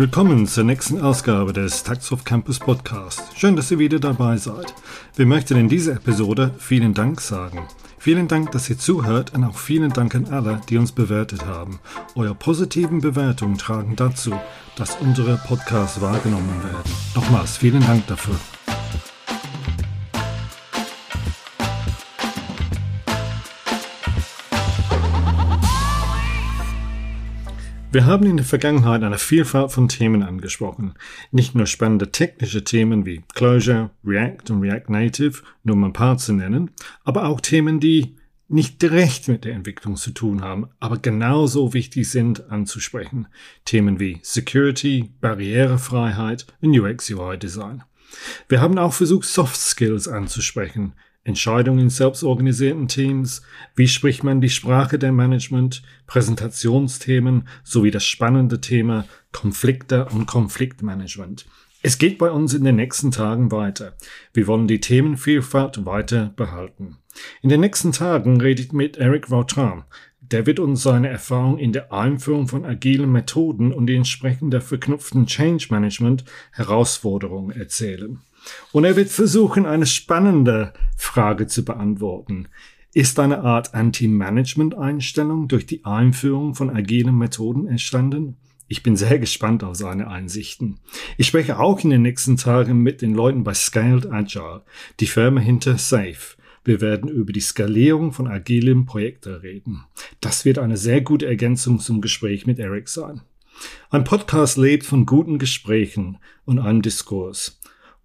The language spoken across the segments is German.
Willkommen zur nächsten Ausgabe des Taxoff Campus Podcast. Schön, dass ihr wieder dabei seid. Wir möchten in dieser Episode vielen Dank sagen. Vielen Dank, dass ihr zuhört und auch vielen Dank an alle, die uns bewertet haben. Eure positiven Bewertungen tragen dazu, dass unsere Podcasts wahrgenommen werden. Nochmals vielen Dank dafür. Wir haben in der Vergangenheit eine Vielfalt von Themen angesprochen. Nicht nur spannende technische Themen wie Clojure, React und React Native, nur um ein paar zu nennen, aber auch Themen, die nicht direkt mit der Entwicklung zu tun haben, aber genauso wichtig sind anzusprechen. Themen wie Security, Barrierefreiheit und UX-UI-Design. Wir haben auch versucht, Soft Skills anzusprechen, Entscheidungen in selbstorganisierten Teams, wie spricht man die Sprache der Management, Präsentationsthemen sowie das spannende Thema Konflikte und Konfliktmanagement. Es geht bei uns in den nächsten Tagen weiter. Wir wollen die Themenvielfalt weiter behalten. In den nächsten Tagen rede ich mit Eric Vautrin. Der wird uns seine Erfahrung in der Einführung von agilen Methoden und die entsprechende verknüpften Change Management Herausforderungen erzählen. Und er wird versuchen, eine spannende Frage zu beantworten. Ist eine Art Anti-Management-Einstellung durch die Einführung von agilen Methoden entstanden? Ich bin sehr gespannt auf seine Einsichten. Ich spreche auch in den nächsten Tagen mit den Leuten bei Scaled Agile, die Firma hinter Safe. Wir werden über die Skalierung von agilen Projekten reden. Das wird eine sehr gute Ergänzung zum Gespräch mit Eric sein. Ein Podcast lebt von guten Gesprächen und einem Diskurs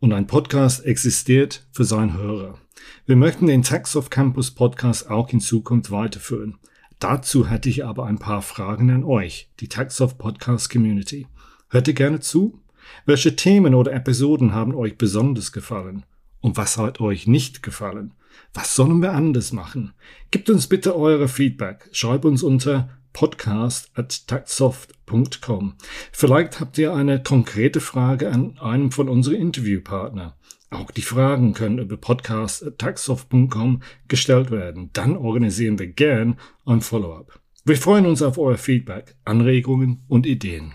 und ein Podcast existiert für seinen Hörer. Wir möchten den Tax of Campus Podcast auch in Zukunft weiterführen. Dazu hätte ich aber ein paar Fragen an euch, die Tax of Podcast Community. Hört ihr gerne zu? Welche Themen oder Episoden haben euch besonders gefallen? Und was hat euch nicht gefallen? Was sollen wir anders machen? Gebt uns bitte eure Feedback. Schreibt uns unter podcast at taxsoft.com. Vielleicht habt ihr eine konkrete Frage an einem von unseren Interviewpartner. Auch die Fragen können über podcast.taxsoft.com gestellt werden. Dann organisieren wir gern ein Follow-up. Wir freuen uns auf euer Feedback, Anregungen und Ideen.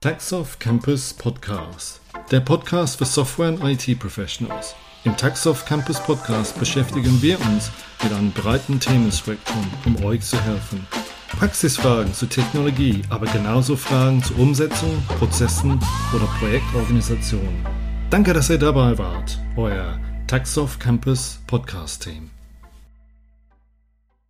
Taxoft Campus Podcast. Der Podcast für Software und IT Professionals. Im Taxoft Campus Podcast beschäftigen wir uns mit einem breiten Themenspektrum, um euch zu helfen. Praxisfragen zur Technologie, aber genauso Fragen zur Umsetzung, Prozessen oder Projektorganisation. Danke, dass ihr dabei wart. Euer Taxoft Campus Podcast Team.